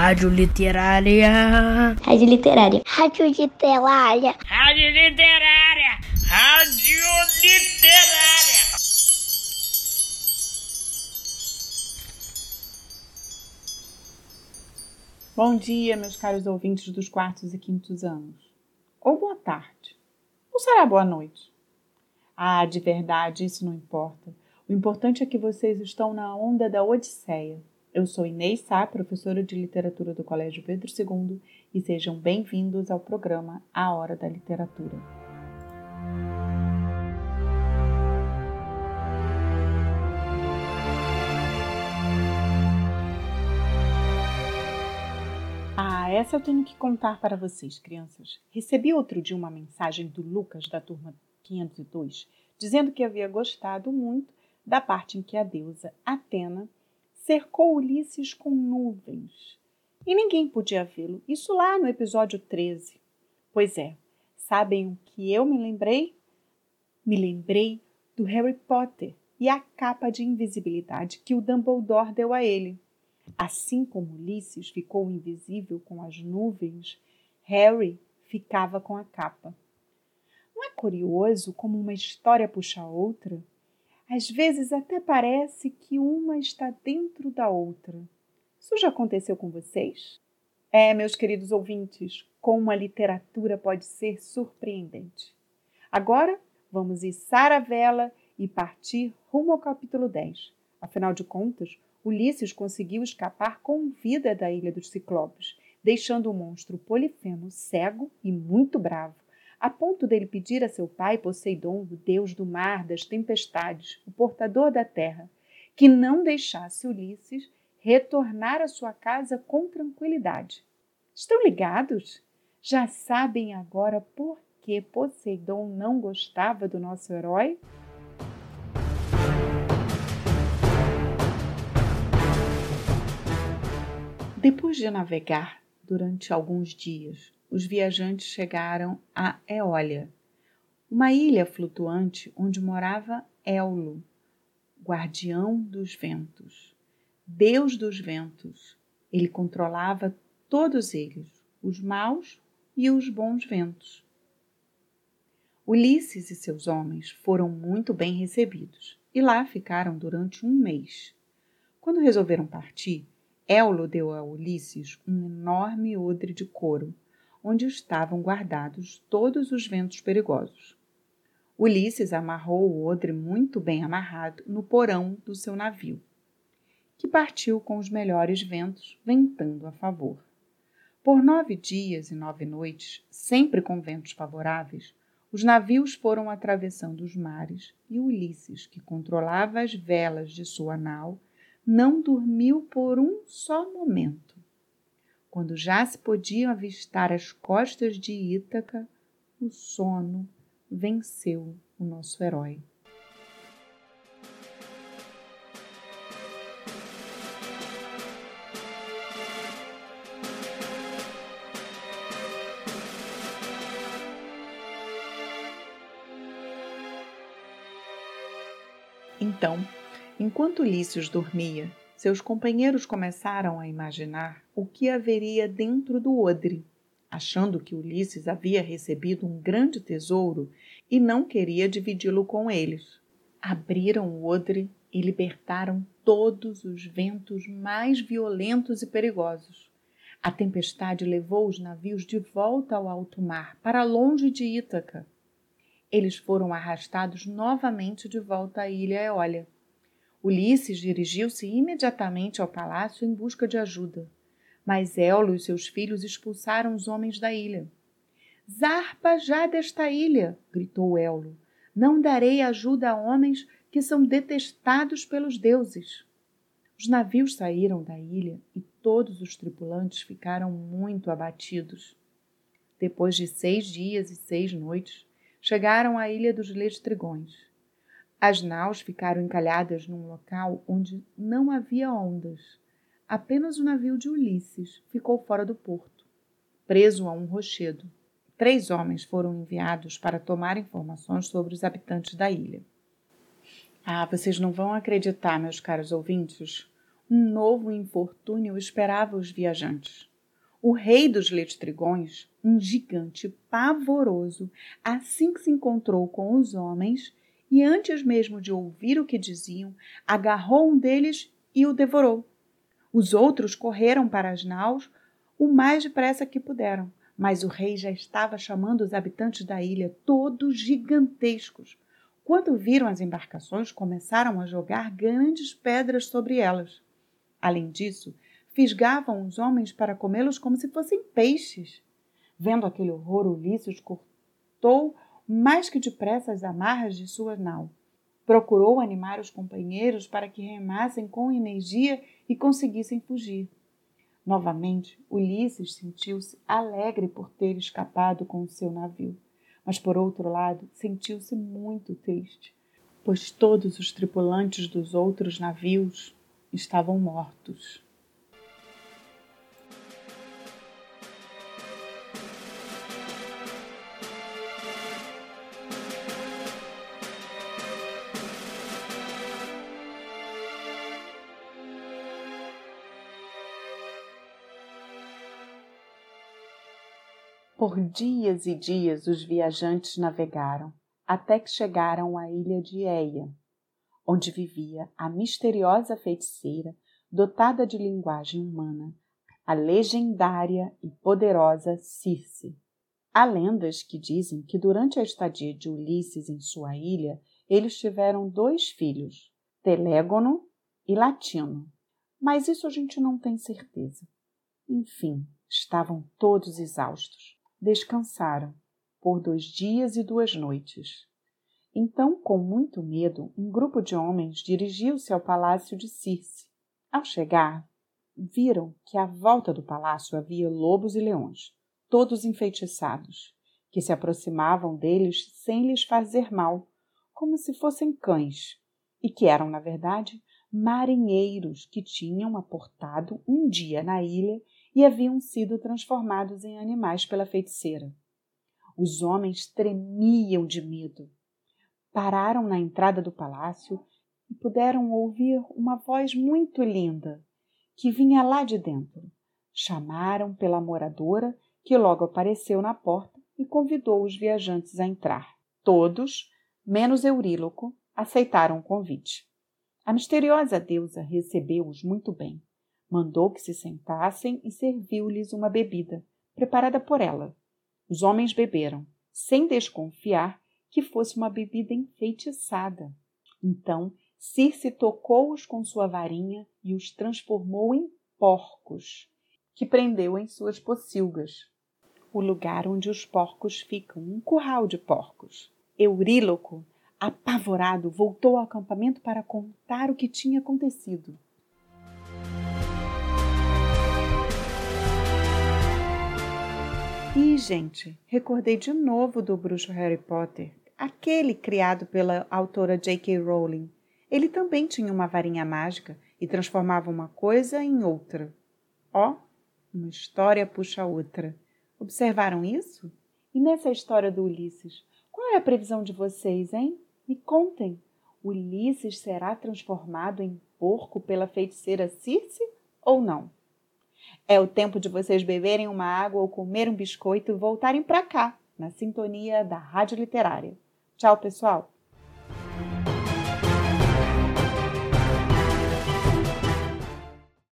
Rádio Literária. Rádio Literária. Rádio Literária. Rádio Literária. Rádio Literária. Bom dia, meus caros ouvintes dos quartos e quintos anos. Ou boa tarde. Ou será boa noite? Ah, de verdade, isso não importa. O importante é que vocês estão na onda da Odisseia. Eu sou Inês Sá, professora de literatura do Colégio Pedro II, e sejam bem-vindos ao programa A Hora da Literatura. Ah, essa eu tenho que contar para vocês, crianças. Recebi outro dia uma mensagem do Lucas, da turma 502, dizendo que havia gostado muito da parte em que a deusa Atena cercou Ulisses com nuvens e ninguém podia vê-lo. Isso lá no episódio 13. Pois é, sabem o que eu me lembrei? Me lembrei do Harry Potter e a capa de invisibilidade que o Dumbledore deu a ele. Assim como Ulisses ficou invisível com as nuvens, Harry ficava com a capa. Não é curioso como uma história puxa outra? Às vezes até parece que uma está dentro da outra. Isso já aconteceu com vocês? É, meus queridos ouvintes, como a literatura pode ser surpreendente. Agora vamos içar a vela e partir rumo ao capítulo 10. Afinal de contas, Ulisses conseguiu escapar com vida da Ilha dos Ciclopes, deixando o monstro Polifemo cego e muito bravo a ponto dele pedir a seu pai Poseidon, o deus do mar, das tempestades, o portador da terra, que não deixasse Ulisses retornar à sua casa com tranquilidade. Estão ligados? Já sabem agora por que Poseidon não gostava do nosso herói? Depois de navegar durante alguns dias os viajantes chegaram a Eólia, uma ilha flutuante onde morava Éolo, guardião dos ventos, deus dos ventos. Ele controlava todos eles, os maus e os bons ventos. Ulisses e seus homens foram muito bem recebidos e lá ficaram durante um mês. Quando resolveram partir, Éolo deu a Ulisses um enorme odre de couro onde estavam guardados todos os ventos perigosos. Ulisses amarrou o odre muito bem amarrado no porão do seu navio, que partiu com os melhores ventos, ventando a favor. Por nove dias e nove noites, sempre com ventos favoráveis, os navios foram atravessando os mares e Ulisses, que controlava as velas de sua nau, não dormiu por um só momento. Quando já se podiam avistar as costas de Ítaca, o sono venceu o nosso herói. Então, enquanto Ulisses dormia, seus companheiros começaram a imaginar o que haveria dentro do odre, achando que Ulisses havia recebido um grande tesouro e não queria dividi-lo com eles. Abriram o odre e libertaram todos os ventos mais violentos e perigosos. A tempestade levou os navios de volta ao alto mar, para longe de Ítaca. Eles foram arrastados novamente de volta à ilha Eólia Ulisses dirigiu-se imediatamente ao palácio em busca de ajuda, mas Éolo e seus filhos expulsaram os homens da ilha. Zarpa já desta ilha, gritou Éolo. Não darei ajuda a homens que são detestados pelos deuses. Os navios saíram da ilha e todos os tripulantes ficaram muito abatidos. Depois de seis dias e seis noites, chegaram à ilha dos Lestrigões. As naus ficaram encalhadas num local onde não havia ondas. Apenas o navio de Ulisses ficou fora do porto, preso a um rochedo. Três homens foram enviados para tomar informações sobre os habitantes da ilha. Ah, vocês não vão acreditar, meus caros ouvintes. um novo infortúnio esperava os viajantes. O rei dos lestrigões, um gigante pavoroso, assim que se encontrou com os homens, e antes mesmo de ouvir o que diziam, agarrou um deles e o devorou. Os outros correram para as naus o mais depressa que puderam, mas o rei já estava chamando os habitantes da ilha, todos gigantescos. Quando viram as embarcações, começaram a jogar grandes pedras sobre elas. Além disso, fisgavam os homens para comê-los como se fossem peixes. Vendo aquele horror, Ulisses cortou mais que depressa as amarras de sua nau. Procurou animar os companheiros para que remassem com energia e conseguissem fugir. Novamente, Ulisses sentiu-se alegre por ter escapado com o seu navio, mas por outro lado, sentiu-se muito triste, pois todos os tripulantes dos outros navios estavam mortos. Por dias e dias os viajantes navegaram, até que chegaram à ilha de Eia, onde vivia a misteriosa feiticeira dotada de linguagem humana, a legendária e poderosa Circe. Há lendas que dizem que durante a estadia de Ulisses em sua ilha, eles tiveram dois filhos, Telégono e Latino. Mas isso a gente não tem certeza. Enfim, estavam todos exaustos descansaram por dois dias e duas noites. Então, com muito medo, um grupo de homens dirigiu-se ao palácio de Circe. Ao chegar, viram que à volta do palácio havia lobos e leões, todos enfeitiçados, que se aproximavam deles sem lhes fazer mal, como se fossem cães, e que eram, na verdade, marinheiros que tinham aportado um dia na ilha e haviam sido transformados em animais pela feiticeira. Os homens tremiam de medo. Pararam na entrada do palácio e puderam ouvir uma voz muito linda que vinha lá de dentro. Chamaram pela moradora, que logo apareceu na porta e convidou os viajantes a entrar. Todos, menos Euríloco, aceitaram o convite. A misteriosa deusa recebeu-os muito bem. Mandou que se sentassem e serviu-lhes uma bebida, preparada por ela. Os homens beberam, sem desconfiar que fosse uma bebida enfeitiçada. Então Circe tocou-os com sua varinha e os transformou em porcos, que prendeu em suas pocilgas. O lugar onde os porcos ficam, um curral de porcos. Euríloco, apavorado, voltou ao acampamento para contar o que tinha acontecido. E, gente, recordei de novo do bruxo Harry Potter, aquele criado pela autora J.K. Rowling. Ele também tinha uma varinha mágica e transformava uma coisa em outra. Ó, uma história puxa outra. Observaram isso? E nessa história do Ulisses, qual é a previsão de vocês, hein? Me contem. Ulisses será transformado em porco pela feiticeira Circe ou não? É o tempo de vocês beberem uma água ou comer um biscoito e voltarem para cá, na sintonia da Rádio Literária. Tchau, pessoal!